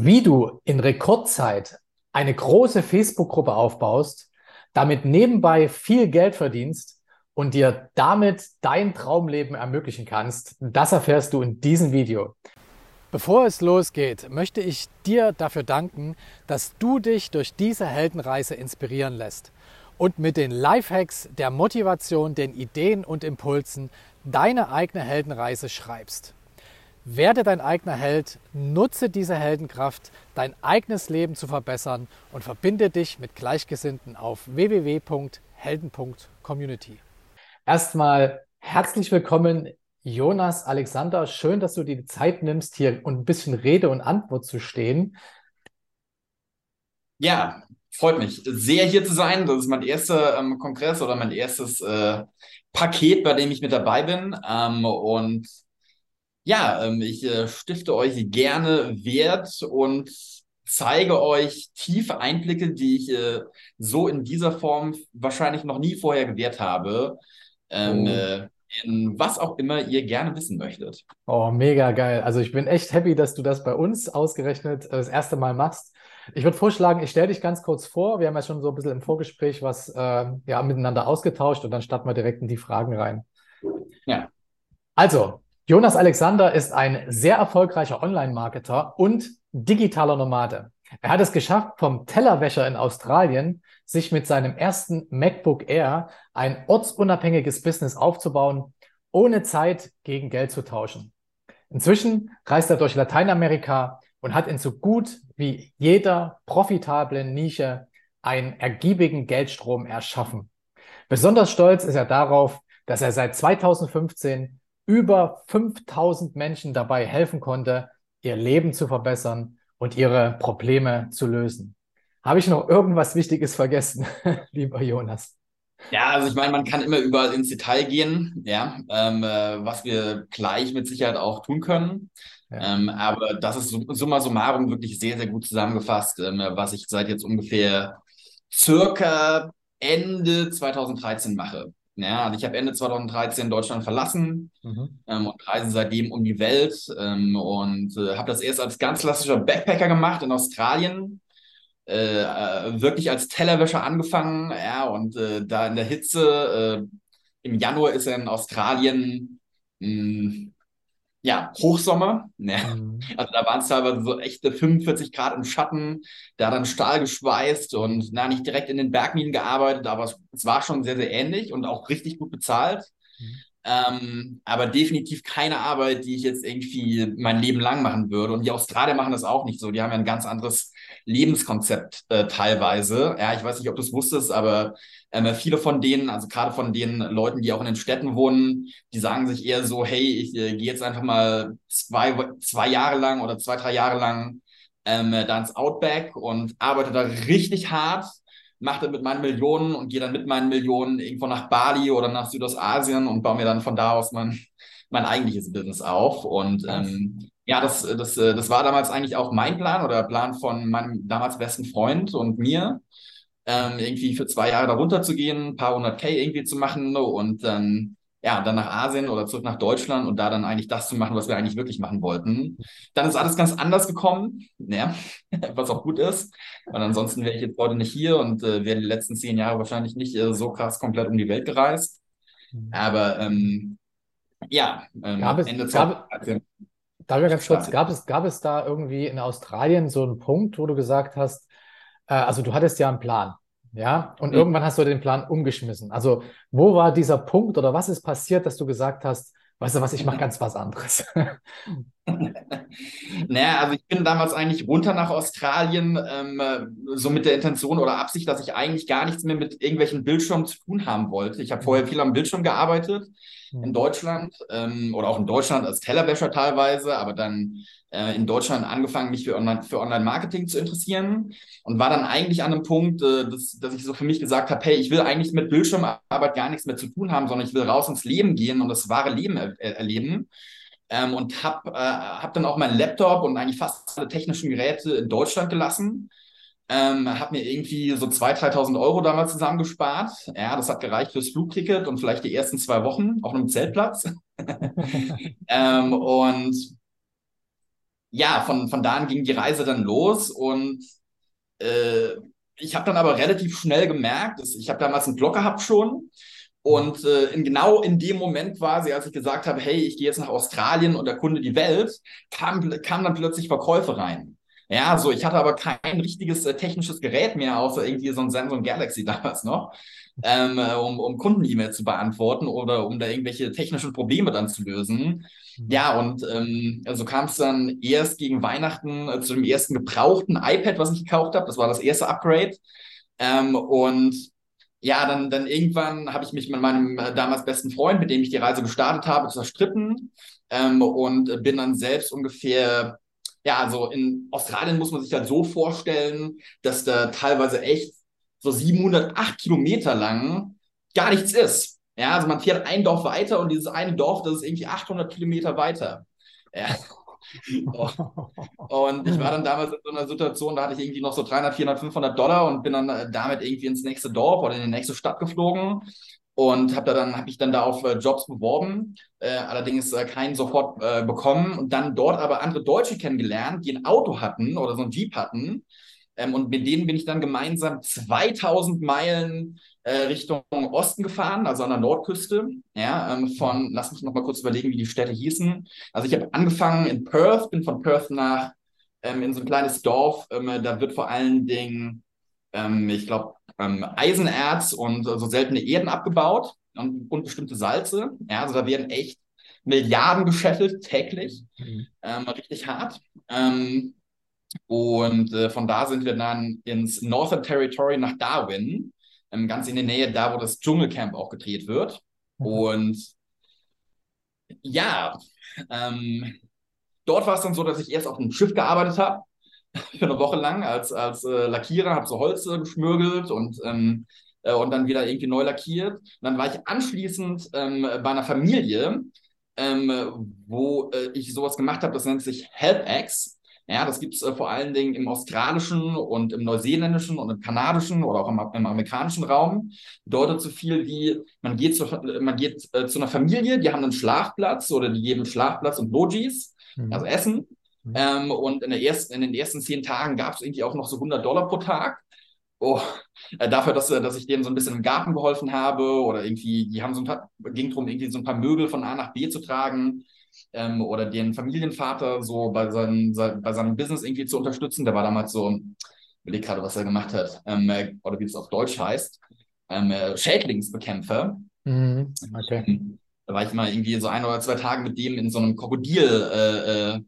Wie du in Rekordzeit eine große Facebook-Gruppe aufbaust, damit nebenbei viel Geld verdienst und dir damit dein Traumleben ermöglichen kannst, das erfährst du in diesem Video. Bevor es losgeht, möchte ich dir dafür danken, dass du dich durch diese Heldenreise inspirieren lässt und mit den Lifehacks, der Motivation, den Ideen und Impulsen deine eigene Heldenreise schreibst. Werde dein eigener Held, nutze diese Heldenkraft, dein eigenes Leben zu verbessern und verbinde dich mit Gleichgesinnten auf www.helden.community. Erstmal herzlich willkommen, Jonas Alexander. Schön, dass du dir die Zeit nimmst, hier und ein bisschen Rede und Antwort zu stehen. Ja, freut mich sehr hier zu sein. Das ist mein erster ähm, Kongress oder mein erstes äh, Paket, bei dem ich mit dabei bin. Ähm, und ja, ähm, ich äh, stifte euch gerne Wert und zeige euch tiefe Einblicke, die ich äh, so in dieser Form wahrscheinlich noch nie vorher gewährt habe. Ähm, oh. äh, in was auch immer ihr gerne wissen möchtet. Oh, mega geil. Also ich bin echt happy, dass du das bei uns ausgerechnet äh, das erste Mal machst. Ich würde vorschlagen, ich stelle dich ganz kurz vor. Wir haben ja schon so ein bisschen im Vorgespräch was äh, ja, miteinander ausgetauscht und dann starten wir direkt in die Fragen rein. Ja. Also, Jonas Alexander ist ein sehr erfolgreicher Online-Marketer und digitaler Nomade. Er hat es geschafft, vom Tellerwäscher in Australien sich mit seinem ersten MacBook Air ein ortsunabhängiges Business aufzubauen, ohne Zeit gegen Geld zu tauschen. Inzwischen reist er durch Lateinamerika und hat in so gut wie jeder profitablen Nische einen ergiebigen Geldstrom erschaffen. Besonders stolz ist er darauf, dass er seit 2015 über 5000 Menschen dabei helfen konnte, ihr Leben zu verbessern und ihre Probleme zu lösen. Habe ich noch irgendwas Wichtiges vergessen, lieber Jonas? Ja, also ich meine, man kann immer überall ins Detail gehen, ja, ähm, äh, was wir gleich mit Sicherheit auch tun können. Ja. Ähm, aber das ist summa summarum wirklich sehr, sehr gut zusammengefasst, ähm, was ich seit jetzt ungefähr circa Ende 2013 mache. Ja, also ich habe Ende 2013 Deutschland verlassen mhm. ähm, und reise seitdem um die Welt ähm, und äh, habe das erst als ganz klassischer Backpacker gemacht in Australien. Äh, äh, wirklich als Tellerwäscher angefangen, ja, und äh, da in der Hitze, äh, im Januar ist er in Australien mh, hm, ja, Hochsommer. Ja. Mhm. Also da waren es teilweise so echte 45 Grad im Schatten, da dann Stahl geschweißt und na, nicht direkt in den Bergminen gearbeitet, aber es, es war schon sehr, sehr ähnlich und auch richtig gut bezahlt. Mhm. Ähm, aber definitiv keine Arbeit, die ich jetzt irgendwie mein Leben lang machen würde. Und die Australier machen das auch nicht so. Die haben ja ein ganz anderes Lebenskonzept äh, teilweise. Ja, ich weiß nicht, ob du es wusstest, aber ähm, viele von denen, also gerade von den Leuten, die auch in den Städten wohnen, die sagen sich eher so, hey, ich äh, gehe jetzt einfach mal zwei, zwei Jahre lang oder zwei, drei Jahre lang ähm, da ins Outback und arbeite da richtig hart mache das mit meinen Millionen und gehe dann mit meinen Millionen irgendwo nach Bali oder nach Südostasien und baue mir dann von da aus mein, mein eigentliches Business auf. Und ähm, ja, das, das, das war damals eigentlich auch mein Plan oder Plan von meinem damals besten Freund und mir, ähm, irgendwie für zwei Jahre darunter zu gehen, ein paar hundert K irgendwie zu machen und dann ja, dann nach Asien oder zurück nach Deutschland und da dann eigentlich das zu machen, was wir eigentlich wirklich machen wollten. Dann ist alles ganz anders gekommen, ja, was auch gut ist, weil ansonsten wäre ich jetzt heute nicht hier und äh, wäre die letzten zehn Jahre wahrscheinlich nicht äh, so krass komplett um die Welt gereist. Mhm. Aber ähm, ja, ähm, gab es, Ende gab, ich ganz kurz, gab es, gab es da irgendwie in Australien so einen Punkt, wo du gesagt hast, äh, also du hattest ja einen Plan, ja, und mhm. irgendwann hast du den Plan umgeschmissen. Also, wo war dieser Punkt oder was ist passiert, dass du gesagt hast, weißt du was, ich mache ganz was anderes? naja, also ich bin damals eigentlich runter nach Australien, ähm, so mit der Intention oder Absicht, dass ich eigentlich gar nichts mehr mit irgendwelchen Bildschirmen zu tun haben wollte. Ich habe vorher mhm. viel am Bildschirm gearbeitet in mhm. Deutschland ähm, oder auch in Deutschland als Tellerwäscher teilweise, aber dann äh, in Deutschland angefangen, mich für Online, für Online-Marketing zu interessieren und war dann eigentlich an einem Punkt, äh, dass, dass ich so für mich gesagt habe, hey, ich will eigentlich mit Bildschirmarbeit gar nichts mehr zu tun haben, sondern ich will raus ins Leben gehen und das wahre Leben er erleben. Ähm, und habe äh, hab dann auch meinen Laptop und eigentlich fast alle technischen Geräte in Deutschland gelassen. Ähm, habe mir irgendwie so 2.000, 3.000 Euro damals zusammengespart. Ja, das hat gereicht fürs Flugticket und vielleicht die ersten zwei Wochen auf einem Zeltplatz. ähm, und ja, von, von da an ging die Reise dann los und äh, ich habe dann aber relativ schnell gemerkt, dass ich habe damals einen Blog gehabt schon und äh, in, genau in dem Moment quasi, als ich gesagt habe, hey, ich gehe jetzt nach Australien und erkunde die Welt, kamen kam dann plötzlich Verkäufe rein. Ja, so ich hatte aber kein richtiges äh, technisches Gerät mehr, außer irgendwie so ein Samsung Galaxy damals noch, ähm, äh, um, um Kunden-E-Mails zu beantworten oder um da irgendwelche technischen Probleme dann zu lösen. Mhm. Ja, und ähm, so kam es dann erst gegen Weihnachten äh, zu dem ersten gebrauchten iPad, was ich gekauft habe. Das war das erste Upgrade. Ähm, und ja, dann, dann irgendwann habe ich mich mit meinem äh, damals besten Freund, mit dem ich die Reise gestartet habe, zerstritten ähm, und bin dann selbst ungefähr ja, also in Australien muss man sich halt so vorstellen, dass da teilweise echt so 708 Kilometer lang gar nichts ist. Ja, also man fährt ein Dorf weiter und dieses eine Dorf, das ist irgendwie 800 Kilometer weiter. Ja. Und ich war dann damals in so einer Situation, da hatte ich irgendwie noch so 300, 400, 500 Dollar und bin dann äh, damit irgendwie ins nächste Dorf oder in die nächste Stadt geflogen und habe da dann habe ich dann da auf äh, Jobs beworben, äh, allerdings äh, keinen sofort äh, bekommen und dann dort aber andere Deutsche kennengelernt, die ein Auto hatten oder so ein Jeep hatten ähm, und mit denen bin ich dann gemeinsam 2000 Meilen äh, Richtung Osten gefahren, also an der Nordküste, ja, ähm, von, lass mich noch mal kurz überlegen, wie die Städte hießen. Also ich habe angefangen in Perth, bin von Perth nach ähm, in so ein kleines Dorf, ähm, da wird vor allen Dingen ähm, ich glaube, ähm, Eisenerz und so seltene Erden abgebaut und, und bestimmte Salze. Ja, also da werden echt Milliarden gescheffelt täglich. Mhm. Ähm, richtig hart. Ähm, und äh, von da sind wir dann ins Northern Territory nach Darwin, ähm, ganz in der Nähe, da wo das Dschungelcamp auch gedreht wird. Mhm. Und ja, ähm, dort war es dann so, dass ich erst auf einem Schiff gearbeitet habe für eine Woche lang als, als äh, Lackierer, habe so Holz äh, geschmürgelt und, ähm, äh, und dann wieder irgendwie neu lackiert. Und dann war ich anschließend ähm, bei einer Familie, ähm, wo äh, ich sowas gemacht habe, das nennt sich HelpX. Ja, das gibt es äh, vor allen Dingen im australischen und im neuseeländischen und im kanadischen oder auch im, im amerikanischen Raum. Bedeutet so viel wie, man geht, zu, man geht äh, zu einer Familie, die haben einen Schlafplatz oder die geben Schlafplatz und Logis, mhm. also Essen. Mhm. Ähm, und in, der ersten, in den ersten zehn Tagen gab es irgendwie auch noch so 100 Dollar pro Tag. Oh, äh, dafür, dass, äh, dass ich denen so ein bisschen im Garten geholfen habe oder irgendwie, die haben so ein paar, ging darum, irgendwie so ein paar Möbel von A nach B zu tragen ähm, oder den Familienvater so bei, seinem, bei seinem Business irgendwie zu unterstützen. Der war damals so, ich überlege gerade, was er gemacht hat, ähm, äh, oder wie es auf Deutsch heißt, ähm, äh, Schädlingsbekämpfer. Mhm, okay. Da war ich mal irgendwie so ein oder zwei Tage mit dem in so einem Krokodil äh, äh,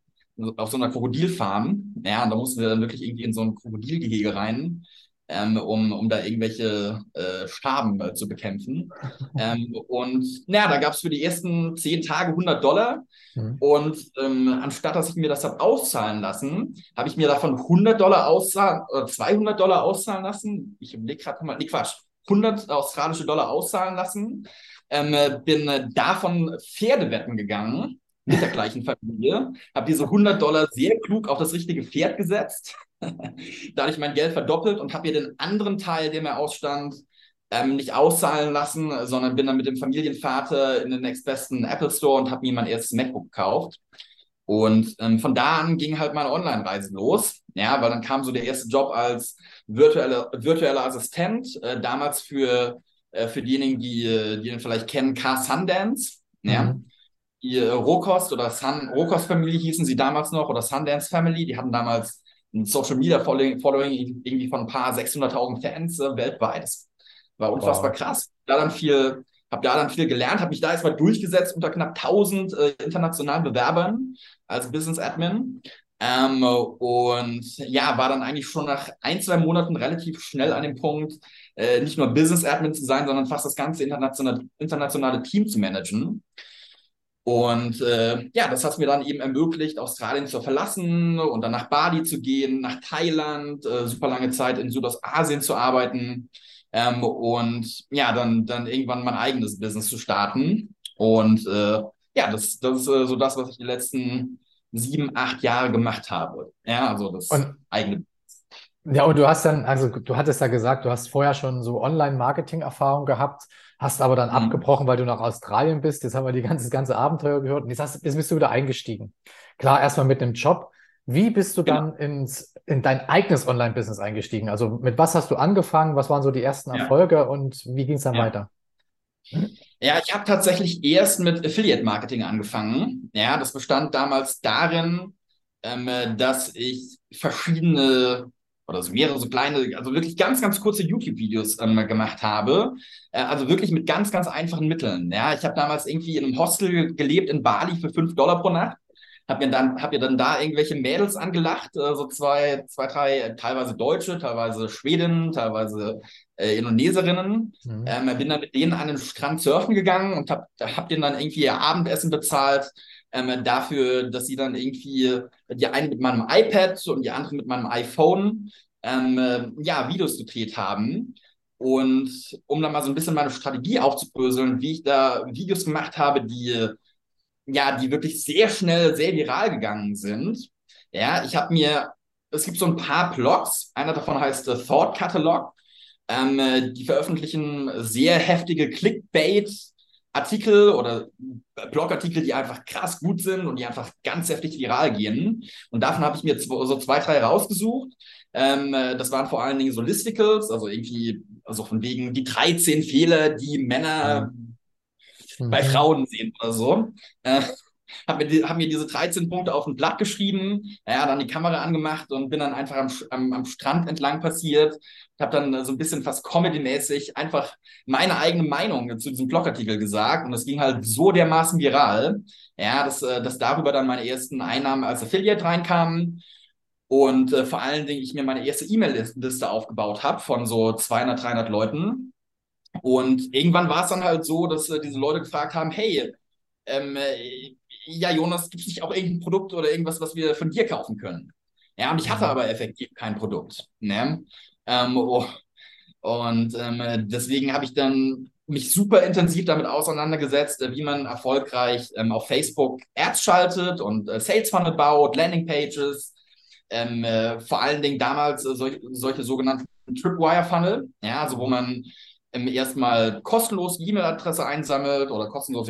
auf so einer Krokodilfarm. Ja, und da mussten wir dann wirklich irgendwie in so ein Krokodilgehege rein, ähm, um, um da irgendwelche äh, Schaben äh, zu bekämpfen. ähm, und ja, da gab es für die ersten zehn Tage 100 Dollar. Mhm. Und ähm, anstatt dass ich mir das habe auszahlen lassen, habe ich mir davon 100 Dollar auszahlen, oder 200 Dollar auszahlen lassen. Ich überlege gerade mal, nee, Quatsch, 100 australische Dollar auszahlen lassen. Ähm, bin äh, davon Pferdewetten gegangen mit der gleichen Familie, habe diese 100 Dollar sehr klug auf das richtige Pferd gesetzt, dadurch mein Geld verdoppelt und habe ihr den anderen Teil, der mir ausstand, ähm, nicht auszahlen lassen, sondern bin dann mit dem Familienvater in den nächstbesten Apple Store und habe mir mein erstes MacBook gekauft. Und ähm, von da an ging halt meine Online-Reise los. Ja, weil dann kam so der erste Job als virtuelle, virtueller Assistent, äh, damals für, äh, für diejenigen, die, die ihn vielleicht kennen, Car Sundance. Ja. Mhm die äh, Rohkost oder Sun, Rohkost Family hießen sie damals noch oder Sundance Family. Die hatten damals ein Social Media Following, Following irgendwie von ein paar 600.000 Fans äh, weltweit. Das war unfassbar wow. krass. Da dann viel, habe da dann viel gelernt, habe mich da erstmal durchgesetzt unter knapp 1000 äh, internationalen Bewerbern als Business Admin. Ähm, und ja, war dann eigentlich schon nach ein, zwei Monaten relativ schnell an dem Punkt, äh, nicht nur Business Admin zu sein, sondern fast das ganze internationale, internationale Team zu managen. Und äh, ja, das hat mir dann eben ermöglicht, Australien zu verlassen und dann nach Bali zu gehen, nach Thailand, äh, super lange Zeit in Südostasien zu arbeiten ähm, und ja, dann, dann irgendwann mein eigenes Business zu starten. Und äh, ja, das, das ist äh, so das, was ich die letzten sieben, acht Jahre gemacht habe. Ja, also das und, eigene. Ja, und du hast dann, also du hattest ja gesagt, du hast vorher schon so Online-Marketing-Erfahrung gehabt hast aber dann mhm. abgebrochen, weil du nach Australien bist. Jetzt haben wir die ganze, das ganze Abenteuer gehört und jetzt, hast, jetzt bist du wieder eingestiegen. Klar, erstmal mit einem Job, Wie bist du dann ins, in dein eigenes Online-Business eingestiegen? Also mit was hast du angefangen? Was waren so die ersten Ja. Erfolge und wie ging es dann Ja. weiter? Ja, ich habe tatsächlich erst mit Affiliate Marketing angefangen. Ja, das bestand damals darin, ähm, äh, dass ich verschiedene oder so mehrere so kleine, also wirklich ganz, ganz kurze YouTube-Videos ähm, gemacht habe. Äh, also wirklich mit ganz, ganz einfachen Mitteln. Ja, ich habe damals irgendwie in einem Hostel gelebt in Bali für 5 Dollar pro Nacht. Hab mir dann, hab mir dann da irgendwelche Mädels angelacht, äh, so zwei, zwei, drei, äh, teilweise Deutsche, teilweise Schwedinnen, teilweise äh, Indonesierinnen. Mhm. Ähm, bin dann mit denen an den Strand surfen gegangen und hab, hab denen dann irgendwie ihr Abendessen bezahlt, ähm, dafür, dass sie dann irgendwie, die eine mit meinem iPad und die andere mit meinem iPhone, ähm, äh, ja, Videos gedreht haben. Und um dann mal so ein bisschen meine Strategie aufzubröseln, wie ich da Videos gemacht habe, die, ja, die wirklich sehr schnell, sehr viral gegangen sind. Ja, ich habe mir, es gibt so ein paar Blogs, einer davon heißt äh, Thought Catalog. Ähm, äh, die veröffentlichen sehr heftige Clickbait-Artikel oder Blogartikel, die einfach krass gut sind und die einfach ganz heftig viral gehen. Und davon habe ich mir so zwei, drei rausgesucht. Ähm, äh, das waren vor allen Dingen so Listicles, also irgendwie, also von wegen die 13 Fehler, die Männer bei Mhm. Frauen sehen oder so. Äh, hab mir, hab mir diese 13 Punkte auf ein Blatt geschrieben, ja, dann die Kamera angemacht und bin dann einfach am, am, am Strand entlang passiert. Habe dann äh, so ein bisschen fast Comedy-mäßig einfach meine eigene Meinung zu diesem Blogartikel gesagt und es ging halt so dermaßen viral, ja, dass, äh, dass darüber dann meine ersten Einnahmen als Affiliate reinkamen und äh, vor allen Dingen ich mir meine erste E-Mail-Liste aufgebaut habe von so 200, 300 Leuten. Und irgendwann war es dann halt so, dass äh, diese Leute gefragt haben, hey, ähm, äh, ja, Jonas, gibt es nicht auch irgendein Produkt oder irgendwas, was wir von dir kaufen können? Ja, und ich hatte Mhm. aber effektiv kein Produkt. Ne? Ähm, oh, und ähm, äh, deswegen habe ich dann mich super intensiv damit auseinandergesetzt, äh, wie man erfolgreich ähm, auf Facebook Ads schaltet und äh, Sales Funnel baut, Landing Pages, ähm, äh, vor allen Dingen damals äh, solch, solche sogenannten Tripwire Funnel, ja, also wo man erstmal kostenlos E-Mail-Adresse einsammelt oder kostenlos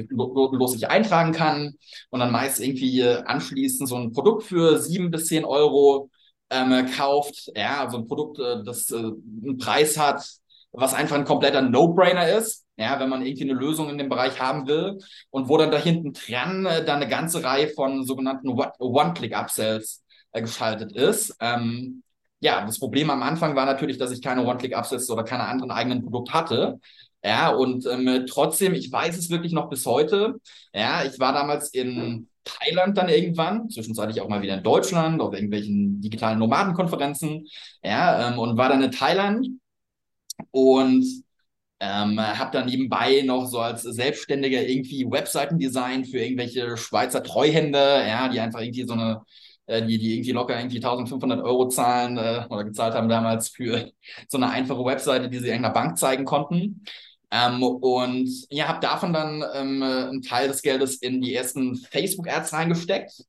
sich, eintragen kann und dann meist irgendwie äh, anschließend so ein Produkt für sieben bis zehn Euro ähm, äh, kauft. Ja, also ein Produkt, äh, das äh, einen Preis hat, was einfach ein kompletter No-Brainer ist. Ja, wenn man irgendwie eine Lösung in dem Bereich haben will und wo dann da hinten dran äh, dann eine ganze Reihe von sogenannten One- One-Click-Upsells äh, geschaltet ist. Ähm, ja, das Problem am Anfang war natürlich, dass ich keine One-Click-Upsells oder keine anderen eigenen Produkte hatte. Ja, und ähm, trotzdem, ich weiß es wirklich noch bis heute. Ja, ich war damals in Thailand dann irgendwann, zwischenzeitlich auch mal wieder in Deutschland auf irgendwelchen digitalen Nomadenkonferenzen. Ja, ähm, und war dann in Thailand und ähm, habe dann nebenbei noch so als Selbstständiger irgendwie Webseitendesign für irgendwelche Schweizer Treuhänder, ja, die einfach irgendwie so eine, äh, die, die irgendwie locker irgendwie 1500 Euro zahlen äh, oder gezahlt haben damals für so eine einfache Webseite, die sie irgendeiner Bank zeigen konnten. Ähm, und ja, habe davon dann ähm, äh, einen Teil des Geldes in die ersten Facebook-Ads reingesteckt.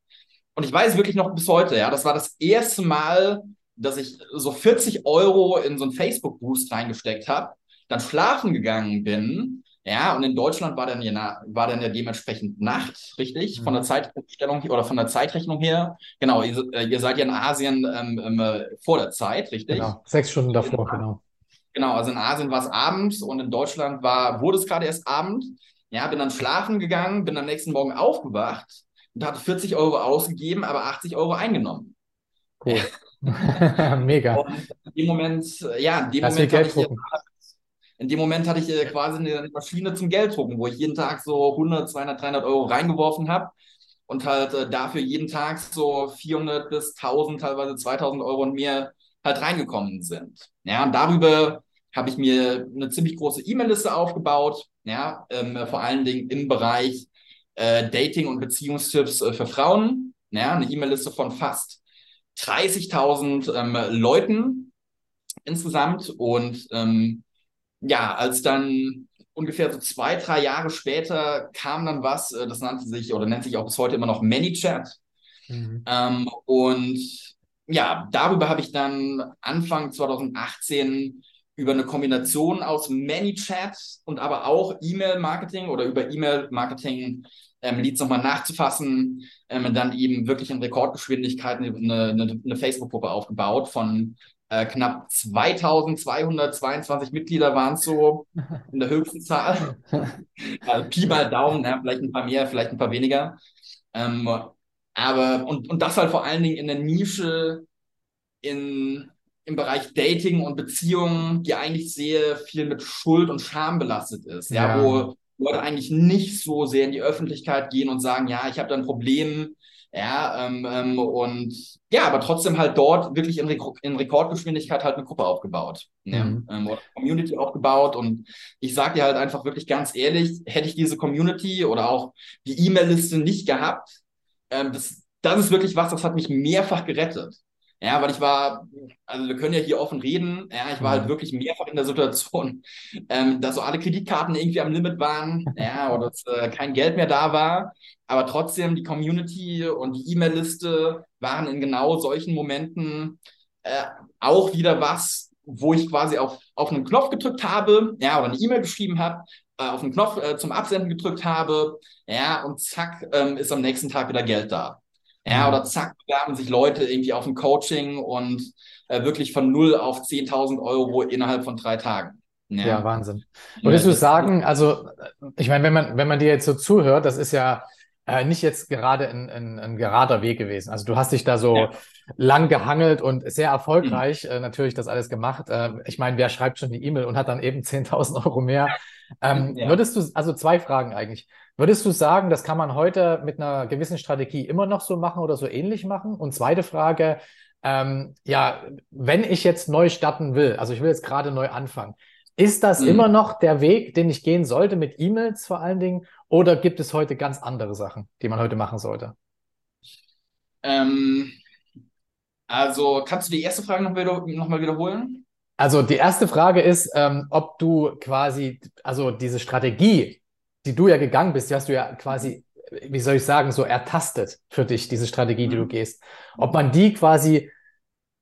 Und ich weiß wirklich noch bis heute, ja, das war das erste Mal, dass ich so 40 Euro in so einen Facebook-Boost reingesteckt habe, dann schlafen gegangen bin. Ja, und in Deutschland war dann ja, war dann ja dementsprechend Nacht, richtig? Von der Mhm. Zeitumstellung oder von der Zeitrechnung her. Genau, ihr, äh, ihr seid ja in Asien ähm, ähm, äh, vor der Zeit, richtig? Genau, sechs Stunden davor, genau. Genau, also in Asien war es abends und in Deutschland war, wurde es gerade erst Abend. Ja, bin dann schlafen gegangen, bin am nächsten Morgen aufgewacht und hatte 40 Euro ausgegeben, aber 80 Euro eingenommen. Cool. Mega. Und in dem Moment, äh, ja, in dem Lass Moment Geld ich. In dem Moment hatte ich äh, quasi eine Maschine zum Gelddrucken, wo ich jeden Tag so 100, 200, 300 Euro reingeworfen habe und halt äh, dafür jeden Tag so 400 bis 1000, teilweise 2000 Euro und mehr halt reingekommen sind. Ja, und darüber habe ich mir eine ziemlich große E-Mail-Liste aufgebaut, ja, ähm, vor allen Dingen im Bereich äh, Dating und Beziehungstipps äh, für Frauen, ja, eine E-Mail-Liste von fast 30.000 ähm, Leuten insgesamt und ähm, ja, als dann ungefähr so zwei, drei Jahre später kam dann was, äh, das nannte sich oder nennt sich auch bis heute immer noch ManyChat. Mhm. Ähm, und ja, darüber habe ich dann Anfang 2018 über eine Kombination aus ManyChat und aber auch E-Mail-Marketing oder über E-Mail-Marketing ähm, Leads nochmal nachzufassen, ähm, dann eben wirklich in Rekordgeschwindigkeit eine, eine, eine Facebook-Gruppe aufgebaut von äh, knapp 2222 Mitglieder waren es so in der höchsten Zahl. also Pi mal Daumen, ja, vielleicht ein paar mehr, vielleicht ein paar weniger. Ähm, aber, und, und das halt vor allen Dingen in der Nische in, im Bereich Dating und Beziehungen, die eigentlich sehr viel mit Schuld und Scham belastet ist. Ja, ja wo Leute eigentlich nicht so sehr in die Öffentlichkeit gehen und sagen, ja, ich habe da ein Problem, ja, ähm, ähm, und ja, aber trotzdem halt dort wirklich in, Rek in Rekordgeschwindigkeit halt eine Gruppe aufgebaut. Ja, mhm. ähm, oder Community aufgebaut. Und ich sage dir halt einfach wirklich ganz ehrlich, hätte ich diese Community oder auch die E-Mail-Liste nicht gehabt, ähm, das, das ist wirklich was, das hat mich mehrfach gerettet. Ja, weil ich war, also wir können ja hier offen reden, ja, ich war halt mhm. wirklich mehrfach in der Situation, ähm, dass so alle Kreditkarten irgendwie am Limit waren, ja, oder dass äh, kein Geld mehr da war. Aber trotzdem, die Community und die E-Mail-Liste waren in genau solchen Momenten äh, auch wieder was, wo ich quasi auf, auf einen Knopf gedrückt habe, ja, oder eine E-Mail geschrieben habe, äh, auf einen Knopf äh, zum Absenden gedrückt habe, ja, und zack, ähm, ist am nächsten Tag wieder Geld da. Ja, mhm. oder zack, bewerben sich Leute irgendwie auf ein Coaching und äh, wirklich von 0 auf 10.000 Euro innerhalb von drei Tagen. Ja, ja Wahnsinn. Würdest ja, du sagen, also ich meine, wenn man, wenn man dir jetzt so zuhört, das ist ja äh, nicht jetzt gerade ein, ein, ein, gerader Weg gewesen. Also du hast dich da so ja. lang gehangelt und sehr erfolgreich mhm. äh, natürlich das alles gemacht. Äh, ich meine, wer schreibt schon die E-Mail und hat dann eben 10.000 Euro mehr? Ähm, ja. Würdest du, also zwei Fragen eigentlich. Würdest du sagen, das kann man heute mit einer gewissen Strategie immer noch so machen oder so ähnlich machen? Und zweite Frage, ähm, ja, wenn ich jetzt neu starten will, also ich will jetzt gerade neu anfangen, ist das mhm. immer noch der Weg, den ich gehen sollte mit E-Mails vor allen Dingen? Oder gibt es heute ganz andere Sachen, die man heute machen sollte? Ähm, also kannst du die erste Frage noch, wieder, noch mal wiederholen? Also die erste Frage ist, ähm, ob du quasi, also diese Strategie, die du ja gegangen bist, die hast du ja quasi, wie soll ich sagen, so ertastet für dich, diese Strategie, die du mhm. gehst. Ob man die quasi,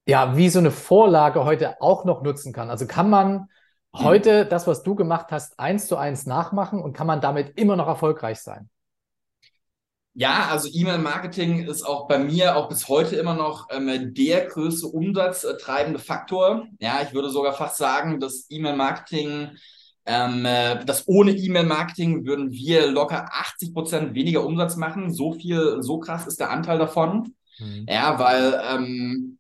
ja, wie so eine Vorlage heute auch noch nutzen kann. Also kann man. Heute das, was du gemacht hast, eins zu eins nachmachen und kann man damit immer noch erfolgreich sein? Ja, also E-Mail-Marketing ist auch bei mir auch bis heute immer noch ähm, der größte umsatztreibende Faktor. Ja, ich würde sogar fast sagen, dass E-Mail-Marketing, ähm, äh, dass ohne E-Mail-Marketing würden wir locker 80 Prozent weniger Umsatz machen. So viel, so krass ist der Anteil davon. Mhm. Ja, weil ähm,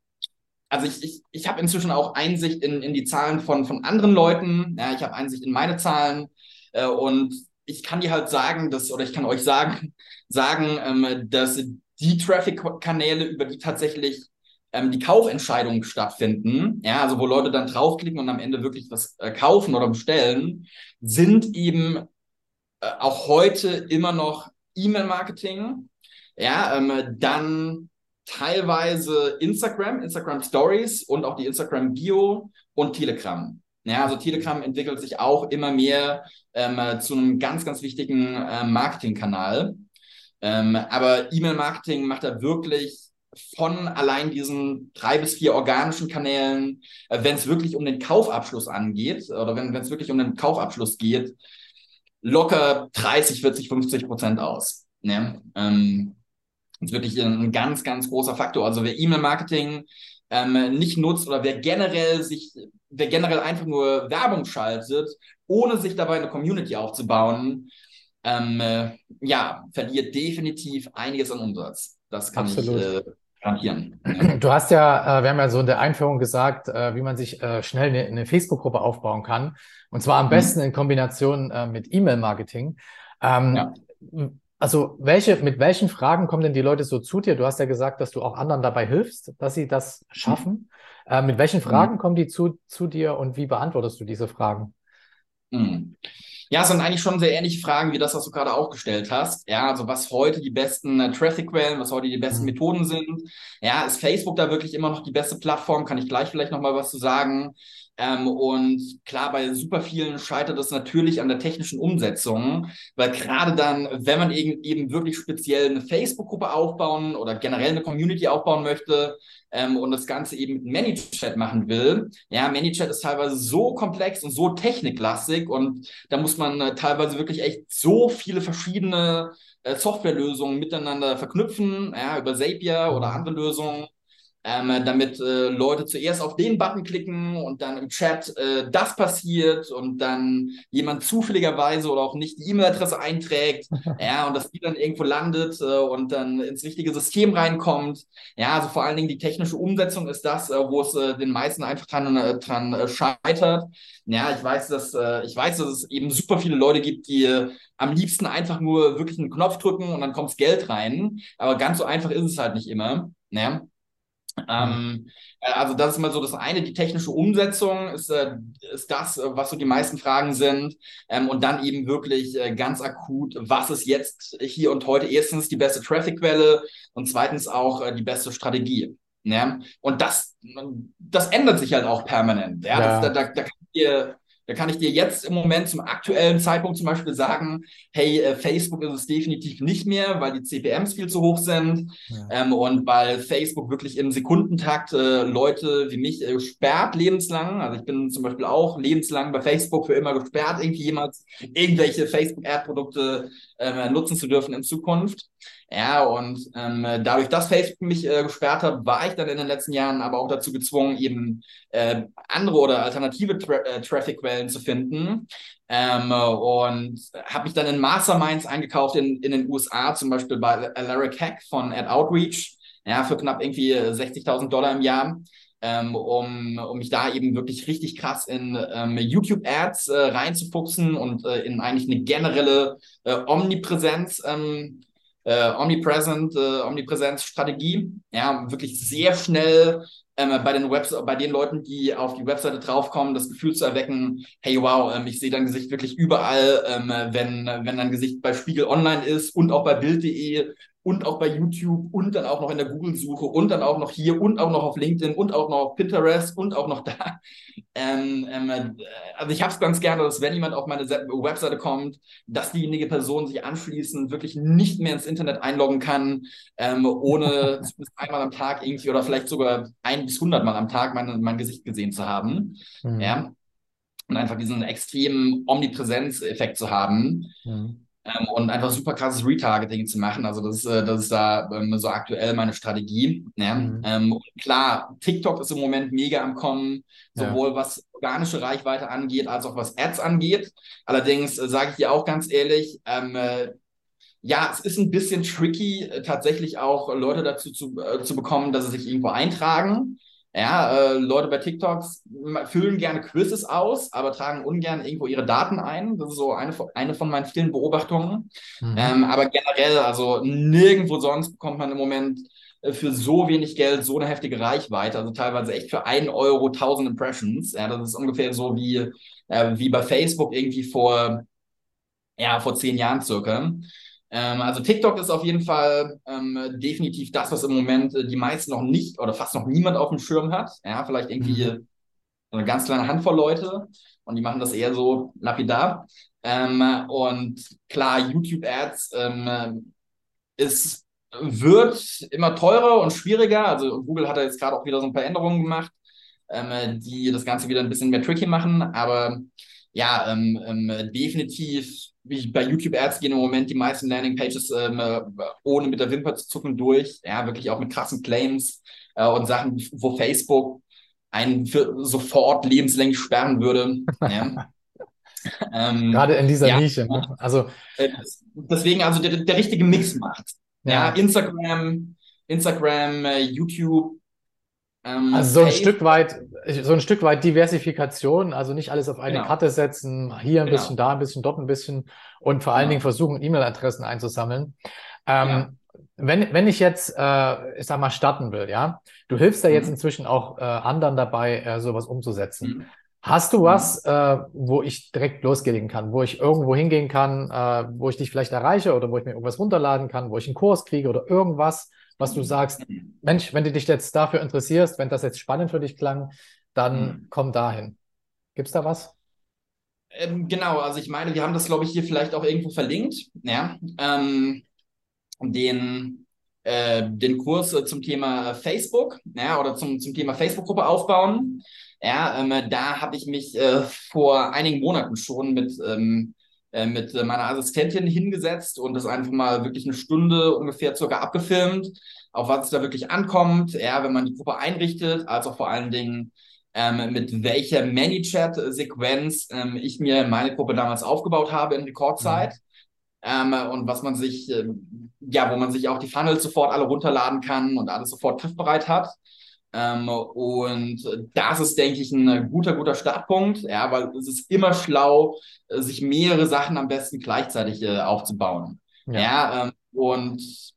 also ich, ich, ich habe inzwischen auch Einsicht in, in die Zahlen von, von anderen Leuten. Ja, ich habe Einsicht in meine Zahlen äh, und ich kann dir halt sagen, dass, oder ich kann euch sagen, sagen, ähm, dass die Traffic-Kanäle, über die tatsächlich ähm, die Kaufentscheidungen stattfinden, ja, also wo Leute dann draufklicken und am Ende wirklich was äh, kaufen oder bestellen, sind eben äh, auch heute immer noch E-Mail-Marketing, ja, ähm, dann teilweise Instagram, Instagram Stories und auch die Instagram Bio und Telegram. Ja, also Telegram entwickelt sich auch immer mehr ähm, zu einem ganz, ganz wichtigen äh, Marketingkanal. Ähm, aber E-Mail-Marketing macht da wirklich von allein diesen drei bis vier organischen Kanälen, äh, wenn es wirklich um den Kaufabschluss angeht oder wenn es wirklich um den Kaufabschluss geht, locker 30, 40, 50 Prozent aus. Ne? Ähm, das ist wirklich ein ganz, ganz großer Faktor. Also wer E-Mail-Marketing ähm, nicht nutzt oder wer generell sich, wer generell einfach nur Werbung schaltet, ohne sich dabei eine Community aufzubauen, ähm, äh, ja, verliert definitiv einiges an Umsatz. Das kann Absolut. ich äh, garantieren. Du hast ja, äh, wir haben ja so in der Einführung gesagt, äh, wie man sich äh, schnell eine, eine Facebook-Gruppe aufbauen kann. Und zwar am mhm. besten in Kombination mit E-Mail-Marketing. Ähm, ja. Also welche, mit welchen Fragen kommen denn die Leute so zu dir? Du hast ja gesagt, dass du auch anderen dabei hilfst, dass sie das schaffen. Mhm. Äh, mit welchen Fragen mhm. kommen die zu, zu dir und wie beantwortest du diese Fragen? Mhm. Ja, es sind eigentlich schon sehr ähnliche Fragen wie das, was du gerade auch gestellt hast. Ja, also was heute die besten äh, Traffic-Quellen, was heute die besten mhm. Methoden sind. Ja, ist Facebook da wirklich immer noch die beste Plattform? Kann ich gleich vielleicht nochmal was zu sagen. Ähm, und klar, bei super vielen scheitert es natürlich an der technischen Umsetzung, weil gerade dann, wenn man eben, eben wirklich speziell eine Facebook-Gruppe aufbauen oder generell eine Community aufbauen möchte ähm, und das Ganze eben mit ManyChat machen will, ja, ManyChat ist teilweise so komplex und so techniklastig und da muss man äh, teilweise wirklich echt so viele verschiedene äh, Softwarelösungen miteinander verknüpfen, ja, über Zapier oder andere Lösungen ähm, damit äh, Leute zuerst auf den Button klicken und dann im Chat äh, das passiert und dann jemand zufälligerweise oder auch nicht die E-Mail-Adresse einträgt, ja, und dass die dann irgendwo landet äh, und dann ins richtige System reinkommt. Ja, also vor allen Dingen die technische Umsetzung ist das, äh, wo es äh, den meisten einfach dran, äh, dran äh, scheitert. Ja, ich weiß, dass äh, ich weiß, dass es eben super viele Leute gibt, die äh, am liebsten einfach nur wirklich einen Knopf drücken und dann kommt Geld rein. Aber ganz so einfach ist es halt nicht immer. Ja. Ähm, äh, also das ist mal so das eine, die technische Umsetzung ist, äh, ist das, äh, was so die meisten Fragen sind. Ähm, und dann eben wirklich äh, ganz akut, was ist jetzt hier und heute erstens die beste Traffic-Quelle und zweitens auch äh, die beste Strategie. Ja? Und das, das ändert sich halt auch permanent. Ja? ja. Das, da, da, da kann dir da kann ich dir jetzt im Moment zum aktuellen Zeitpunkt zum Beispiel sagen, hey, äh, Facebook ist es definitiv nicht mehr, weil die CPMs viel zu hoch sind ja. ähm, und weil Facebook wirklich im Sekundentakt äh, Leute wie mich äh, sperrt lebenslang. Also ich bin zum Beispiel auch lebenslang bei Facebook für immer gesperrt, irgendwie jemals irgendwelche Facebook-Ad-Produkte äh, nutzen zu dürfen in Zukunft. Ja, und ähm, dadurch, dass Facebook mich äh, gesperrt hat, war ich dann in den letzten Jahren aber auch dazu gezwungen, eben äh, andere oder alternative Tra äh, Traffic-Quellen zu finden. Ähm, und habe mich dann in Masterminds eingekauft in, in den USA, zum Beispiel bei Larry Hack von Ad Outreach, ja, für knapp irgendwie 60.000 Dollar im Jahr. Ähm, um, um mich da eben wirklich richtig krass in ähm, YouTube-Ads äh, reinzufuchsen und äh, in eigentlich eine generelle äh, Omnipräsenz ähm, äh, Omnipresent, äh, Omnipräsenz-Strategie. Ja, wirklich sehr schnell ähm, bei den Webs bei den Leuten, die auf die Webseite draufkommen, das Gefühl zu erwecken, hey wow, ähm, ich sehe dein Gesicht wirklich überall, ähm, wenn, wenn dein Gesicht bei Spiegel Online ist und auch bei Bild.de und auch bei YouTube und dann auch noch in der Google-Suche und dann auch noch hier und auch noch auf LinkedIn und auch noch auf Pinterest und auch noch da. Ähm, ähm, äh, also ich habe es ganz gerne, dass wenn jemand auf meine Webseite kommt, dass diejenige Person sich anschließend wirklich nicht mehr ins Internet einloggen kann, ähm, ohne einmal am Tag irgendwie oder vielleicht sogar ein bis hundertmal am Tag mein, mein Gesicht gesehen zu haben. Mhm. Ja. Und einfach diesen extremen Omnipräsenzeffekt zu haben. Mhm ähm, und einfach super krasses Retargeting zu machen. Also das, äh, das ist da ähm, so aktuell meine Strategie. Ja? Mhm. Ähm, klar, TikTok ist im Moment mega am Kommen, sowohl ja. was organische Reichweite angeht, als auch was Ads angeht. Allerdings äh, sage ich dir auch ganz ehrlich, ähm, äh, ja, es ist ein bisschen tricky, äh, tatsächlich auch Leute dazu zu, äh, zu bekommen, dass sie sich irgendwo eintragen. Ja, äh, Leute bei TikToks füllen gerne Quizzes aus, aber tragen ungern irgendwo ihre Daten ein. Das ist so eine, eine von meinen vielen Beobachtungen. Mhm. Ähm, aber generell, also nirgendwo sonst bekommt man im Moment äh, für so wenig Geld so eine heftige Reichweite. Also teilweise echt für einen Euro 1000 Impressions. Ja, das ist ungefähr so wie, äh, wie bei Facebook irgendwie vor, ja, vor zehn Jahren circa. Ähm, also TikTok ist auf jeden Fall ähm, definitiv das, was im Moment äh, die meisten noch nicht oder fast noch niemand auf dem Schirm hat. Ja, vielleicht irgendwie mhm. eine ganz kleine Handvoll Leute und die machen das eher so lapidar. Ähm, und klar, YouTube-Ads ähm, ist, wird immer teurer und schwieriger. Also Google hat da jetzt gerade auch wieder so ein paar Änderungen gemacht, ähm, die das Ganze wieder ein bisschen mehr tricky machen. Aber ja, ähm, ähm, definitiv wie bei YouTube Ads gehen im Moment die meisten Landing Pages ähm, äh, ohne mit der Wimper zu zucken durch. Ja, wirklich auch mit krassen Claims äh, und Sachen, wo Facebook einen für sofort lebenslänglich sperren würde. ja. ähm, Gerade in dieser ja, Nische. Ne? Also äh, deswegen also der, der richtige Mix macht. Ja, ja Instagram, Instagram, äh, YouTube ähm, also so ein Stück weit, so ein Stück weit Diversifikation, also nicht alles auf eine genau. Karte setzen, hier ein genau. bisschen, da ein bisschen, dort ein bisschen und vor allen genau. Dingen versuchen, E-Mail-Adressen einzusammeln. Ähm, ja. Wenn, wenn ich jetzt, äh, ich sag mal, starten will, ja, du hilfst ja mhm. jetzt inzwischen auch äh, anderen dabei, äh, sowas umzusetzen. Mhm. Hast du was, äh, wo ich direkt loslegen kann, wo ich irgendwo hingehen kann, äh, wo ich dich vielleicht erreiche oder wo ich mir irgendwas runterladen kann, wo ich einen Kurs kriege oder irgendwas, was du sagst, Mensch, wenn du dich jetzt dafür interessierst, wenn das jetzt spannend für dich klang, dann mhm. komm dahin. Gibt es da was? Ähm, genau, also ich meine, wir haben das, glaube ich, hier vielleicht auch irgendwo verlinkt, ja, ähm, den, äh, den Kurs äh, zum Thema Facebook, ja, oder zum, zum Thema Facebook-Gruppe aufbauen. Ja, ähm, da habe ich mich äh, vor einigen Monaten schon mit ähm, äh, mit meiner Assistentin hingesetzt und das einfach mal wirklich eine Stunde ungefähr circa abgefilmt, auf was es da wirklich ankommt, ja, wenn man die Gruppe einrichtet, als auch vor allen Dingen ähm, mit welcher ManyChat-Sequenz ähm, ich mir meine Gruppe damals aufgebaut habe in Rekordzeit. Mhm. Ähm, und was man sich, äh, ja, wo man sich auch die Funnels sofort alle runterladen kann und alles sofort griffbereit hat. Ähm, und das ist, denke ich, ein guter, guter Startpunkt, ja, weil es ist immer schlau, sich mehrere Sachen am besten gleichzeitig äh, aufzubauen. Ja, ja ähm, und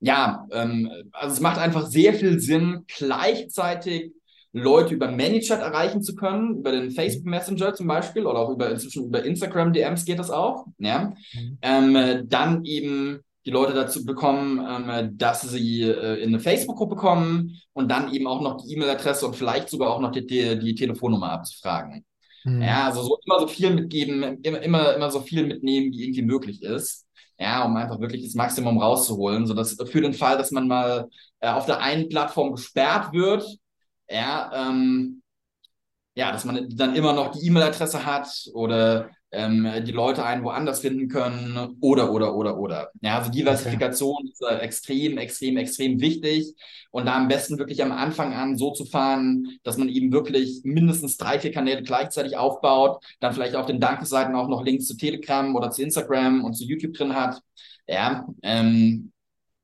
ja, ähm, also es macht einfach sehr viel Sinn, gleichzeitig Leute über ManyChat erreichen zu können, über den Facebook Messenger zum Beispiel oder auch über inzwischen über Instagram DMs geht das auch. Ja? Mhm. Ähm, dann eben die Leute dazu bekommen, ähm, dass sie äh, in eine Facebook-Gruppe kommen und dann eben auch noch die E-Mail-Adresse und vielleicht sogar auch noch die, die, die Telefonnummer abzufragen. Mhm. Ja, also so immer so viel mitgeben, immer, immer, immer so viel mitnehmen, wie irgendwie möglich ist. Ja, um einfach wirklich das Maximum rauszuholen, sodass für den Fall, dass man mal äh, auf der einen Plattform gesperrt wird, ja, ähm, ja, dass man dann immer noch die E-Mail-Adresse hat oder ähm, die Leute einen woanders finden können oder, oder, oder, oder. Ja, also Diversifikation okay. ist äh, extrem, extrem, extrem wichtig und da am besten wirklich am Anfang an so zu fahren, dass man eben wirklich mindestens drei, vier Kanäle gleichzeitig aufbaut, dann vielleicht auf den Dankeseiten auch noch Links zu Telegram oder zu Instagram und zu YouTube drin hat. Ja, ähm,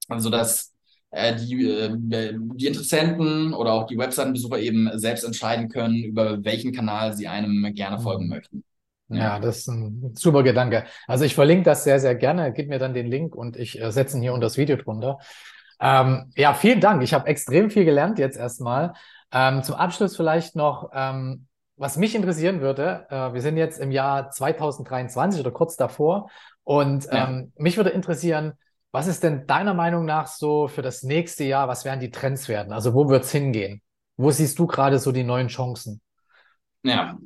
also das äh, die, äh, die Interessenten oder auch die Webseitenbesucher eben selbst entscheiden können, über welchen Kanal sie einem gerne folgen möchten. Ja. das ist ein super Gedanke. Also ich verlinke das sehr, sehr gerne. Gib mir dann den Link und ich äh, setze ihn hier unter das Video drunter. Ähm, ja, vielen Dank. Ich habe extrem viel gelernt jetzt erstmal. Ähm, zum Abschluss vielleicht noch, ähm, was mich interessieren würde. Äh, wir sind jetzt im Jahr 2023 oder kurz davor. Und ja. Ähm, mich würde interessieren, was ist denn deiner Meinung nach so für das nächste Jahr, was werden die Trends werden? Also wo wird es hingehen? Wo siehst du gerade so die neuen Chancen? Ja,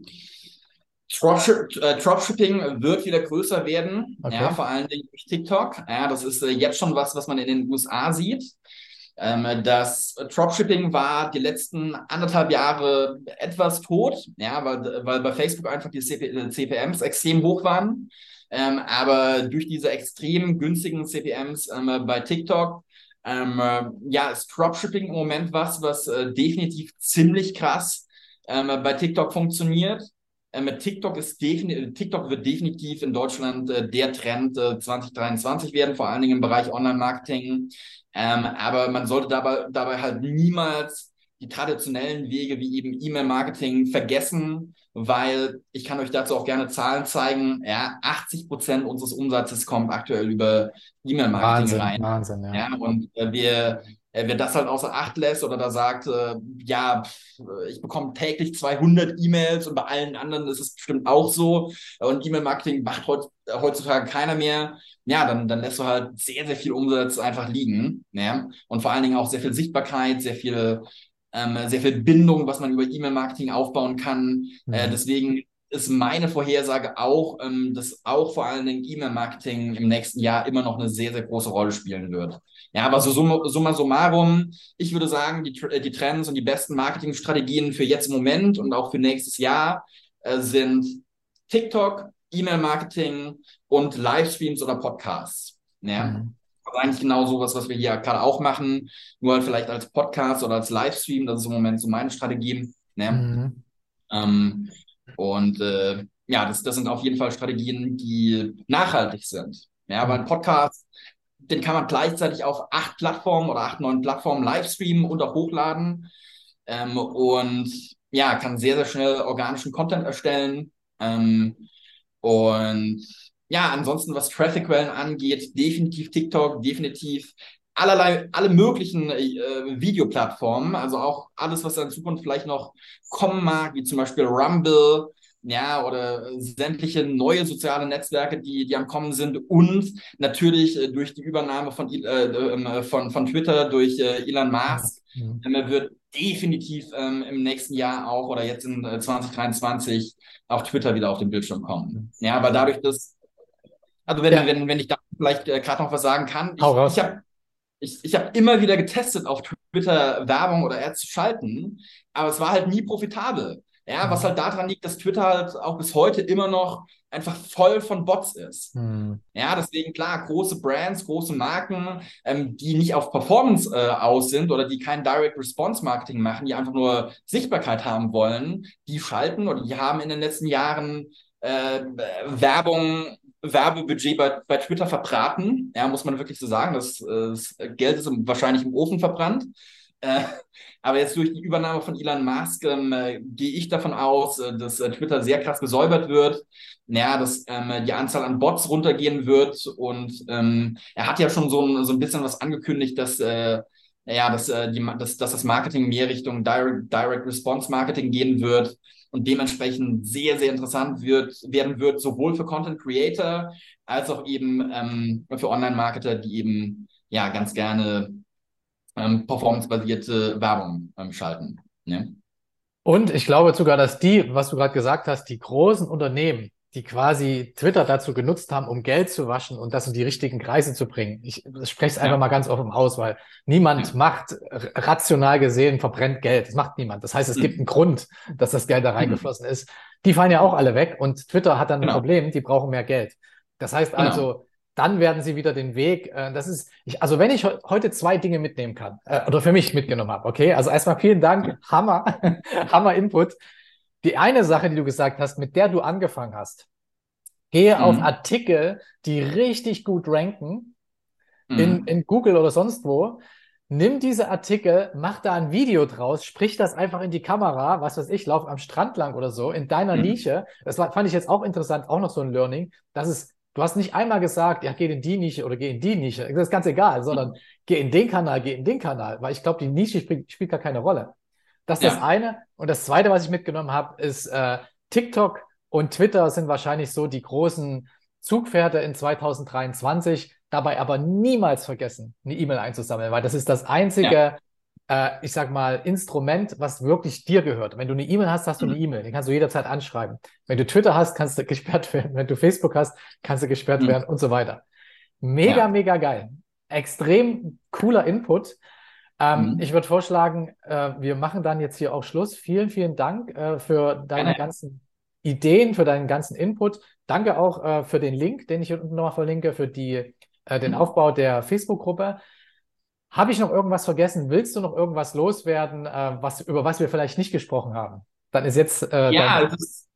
Dropshipping wird wieder größer werden, okay. ja, vor allen Dingen durch TikTok. Ja, das ist äh, jetzt schon was, was man in den USA sieht. Ähm, das Dropshipping war die letzten anderthalb Jahre etwas tot, ja, weil, weil bei Facebook einfach die CP, CPMs extrem hoch waren. Ähm, aber durch diese extrem günstigen CPMs ähm, bei TikTok, ähm, äh, ja, ist Dropshipping im Moment was, was äh, definitiv ziemlich krass ähm, bei TikTok funktioniert. Ähm, TikTok, ist TikTok wird definitiv in Deutschland äh, der Trend äh, 2023 werden, vor allen Dingen im Bereich Online-Marketing. Ähm, aber man sollte dabei, dabei halt niemals die traditionellen Wege wie eben E-Mail-Marketing vergessen, weil ich kann euch dazu auch gerne Zahlen zeigen. Ja, 80 Prozent unseres Umsatzes kommt aktuell über E-Mail-Marketing rein. Wahnsinn, ja. ja und äh, wir, äh, wer das halt außer Acht lässt oder da sagt, äh, ja, ich bekomme täglich 200 E-Mails und bei allen anderen ist es bestimmt auch so und E-Mail-Marketing macht heut, heutzutage keiner mehr, ja, dann, dann lässt du halt sehr, sehr viel Umsatz einfach liegen. Ja? Und vor allen Dingen auch sehr viel Sichtbarkeit, sehr viel ähm, sehr viel Bindung, was man über E-Mail-Marketing aufbauen kann. Äh, mhm. Äh, deswegen ist meine Vorhersage auch, ähm, dass auch vor allen Dingen E-Mail-Marketing im nächsten Jahr immer noch eine sehr, sehr große Rolle spielen wird. Ja, aber so summa summarum, ich würde sagen, die, äh, die Trends und die besten Marketingstrategien für jetzt im Moment und auch für nächstes Jahr äh, sind TikTok, E-Mail-Marketing und Livestreams oder Podcasts. Ja. Mhm eigentlich genau sowas, was wir hier gerade auch machen, nur halt vielleicht als Podcast oder als Livestream. Das ist im Moment so meine Strategie. Ne? Mhm. Ähm, und äh, ja, das, das sind auf jeden Fall Strategien, die nachhaltig sind. Ja, aber ein Podcast, den kann man gleichzeitig auf acht Plattformen oder acht, neun Plattformen livestreamen und auch hochladen. Ähm, und ja, kann sehr, sehr schnell organischen Content erstellen. Ähm, und ja, ansonsten, was Traffic-Quellen angeht, definitiv TikTok, definitiv allerlei, alle möglichen äh, Videoplattformen, also auch alles, was in Zukunft vielleicht noch kommen mag, wie zum Beispiel Rumble, ja, oder sämtliche neue soziale Netzwerke, die, die am Kommen sind und natürlich äh, durch die Übernahme von, äh, äh von, von Twitter durch äh, Elon Musk ja. wird definitiv ähm, im nächsten Jahr auch oder jetzt in 2023 auch Twitter wieder auf den Bildschirm kommen. Ja, aber dadurch, dass also wenn, ja. wenn, wenn ich da vielleicht gerade noch was sagen kann. Ich, ich habe ich, ich hab immer wieder getestet, auf Twitter Werbung oder Ads zu schalten, aber es war halt nie profitabel. Ja, was halt daran liegt, dass Twitter halt auch bis heute immer noch einfach voll von Bots ist. Mhm. Ja, deswegen klar, große Brands, große Marken, ähm, die nicht auf Performance äh, aus sind oder die kein Direct Response Marketing machen, die einfach nur Sichtbarkeit haben wollen, die schalten oder die haben in den letzten Jahren äh, Werbung Werbebudget bei, bei Twitter verbraten. Ja, muss man wirklich so sagen. Das, äh, das Geld ist wahrscheinlich im Ofen verbrannt. Äh, aber jetzt durch die Übernahme von Elon Musk ähm, äh, gehe ich davon aus, äh, dass äh, Twitter sehr krass gesäubert wird, naja, dass ähm, die Anzahl an Bots runtergehen wird. Und ähm, er hat ja schon so ein, so ein bisschen was angekündigt, dass äh, ja, dass, äh, die, dass, dass das Marketing mehr Richtung Direct, Direct Response Marketing gehen wird und dementsprechend sehr, sehr interessant wird, werden wird, sowohl für Content Creator als auch eben ähm, für Online-Marketer, die eben ja ganz gerne ähm, performancebasierte Werbung ähm, schalten. Ne? Und ich glaube sogar, dass die, was du gerade gesagt hast, die großen Unternehmen, die quasi Twitter dazu genutzt haben, um Geld zu waschen und das in die richtigen Kreise zu bringen. Ich spreche es einfach ja. mal ganz offen aus, weil niemand ja. macht rational gesehen verbrennt Geld. Das macht niemand. Das heißt, es mhm. gibt einen Grund, dass das Geld da reingeflossen mhm. ist. Die fallen ja auch alle weg und Twitter hat dann genau. ein Problem, die brauchen mehr Geld. Das heißt genau. also, dann werden sie wieder den Weg. Äh, das ist, ich, also wenn ich heute zwei Dinge mitnehmen kann äh, oder für mich mitgenommen habe, okay. Also erstmal vielen Dank, Hammer, Hammer Input. Die eine Sache, die du gesagt hast, mit der du angefangen hast, gehe mhm. auf Artikel, die richtig gut ranken mhm. in, in Google oder sonst wo. Nimm diese Artikel, mach da ein Video draus, sprich das einfach in die Kamera, was weiß ich, lauf am Strand lang oder so, in deiner mhm. Nische. Das war, fand ich jetzt auch interessant, auch noch so ein Learning, dass es Du hast nicht einmal gesagt, ja, geh in die Nische oder geh in die Nische. Das ist ganz egal, sondern geh in den Kanal, geh in den Kanal, weil ich glaube, die Nische spielt, spielt gar keine Rolle. Das ist ja. das eine. Und das zweite, was ich mitgenommen habe, ist äh, TikTok und Twitter sind wahrscheinlich so die großen Zugpferde in 2023. Dabei aber niemals vergessen, eine E-Mail einzusammeln, weil das ist das einzige ja äh, ich sag mal, Instrument, was wirklich dir gehört. Wenn du eine E-Mail hast, hast du eine mhm. E-Mail. Die kannst du jederzeit anschreiben. Wenn du Twitter hast, kannst du gesperrt werden. Wenn du Facebook hast, kannst du gesperrt mhm. werden und so weiter. Mega, ja. mega geil. Extrem cooler Input. Ähm, mhm. Ich würde vorschlagen, äh, wir machen dann jetzt hier auch Schluss. Vielen, vielen Dank äh, für deine Gerne. ganzen Ideen, für deinen ganzen Input. Danke auch äh, für den Link, den ich unten nochmal verlinke, für die, äh, den mhm. Aufbau der Facebook-Gruppe. Habe ich noch irgendwas vergessen? Willst du noch irgendwas loswerden, äh, was, über was wir vielleicht nicht gesprochen haben? Dann ist jetzt. Äh, ja, ist,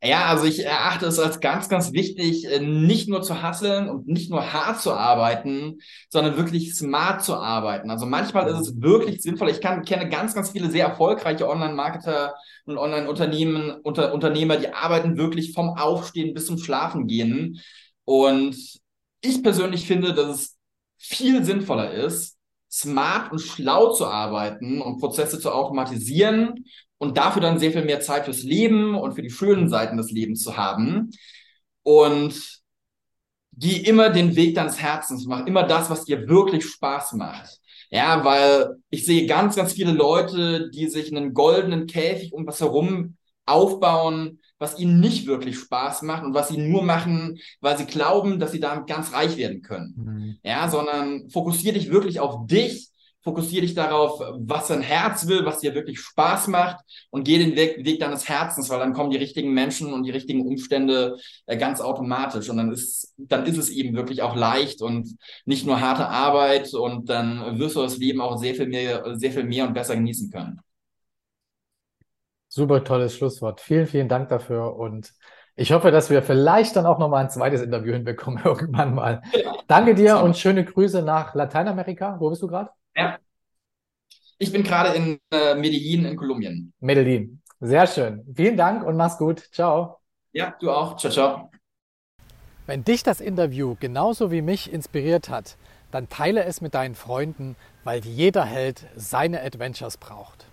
ja, also ich erachte es als ganz, ganz wichtig, äh, nicht nur zu hasseln und nicht nur hart zu arbeiten, sondern wirklich smart zu arbeiten. Also manchmal ist es wirklich sinnvoll. Ich kann, kenne ganz, ganz viele sehr erfolgreiche Online-Marketer und Online-Unternehmen, unter, Unternehmer, die arbeiten wirklich vom Aufstehen bis zum Schlafen gehen. Und ich persönlich finde, dass es viel sinnvoller ist, smart und schlau zu arbeiten und Prozesse zu automatisieren und dafür dann sehr viel mehr Zeit fürs Leben und für die schönen Seiten des Lebens zu haben. Und geh immer den Weg deines Herzens, mach immer das, was dir wirklich Spaß macht. Ja, weil ich sehe ganz, ganz viele Leute, die sich einen goldenen Käfig um was herum aufbauen, was ihnen nicht wirklich Spaß macht und was sie nur machen, weil sie glauben, dass sie damit ganz reich werden können. Mhm. Ja, sondern fokussiere dich wirklich auf dich, fokussiere dich darauf, was dein Herz will, was dir wirklich Spaß macht und geh den Weg, Weg deines Herzens, weil dann kommen die richtigen Menschen und die richtigen Umstände äh, ganz automatisch und dann ist, dann ist es eben wirklich auch leicht und nicht nur harte Arbeit und dann wirst du das Leben auch sehr viel mehr, sehr viel mehr und besser genießen können. Super tolles Schlusswort. Vielen, vielen Dank dafür und ich hoffe, dass wir vielleicht dann auch nochmal ein zweites Interview hinbekommen irgendwann mal. Ja. Danke dir und schöne Grüße nach Lateinamerika. Wo bist du gerade? Ja. Ich bin gerade in äh, Medellin in Kolumbien. Medellin. Sehr schön. Vielen Dank und mach's gut. Ciao. Ja, du auch. Ciao, ciao. Wenn dich das Interview genauso wie mich inspiriert hat, dann teile es mit deinen Freunden, weil jeder Held seine Adventures braucht.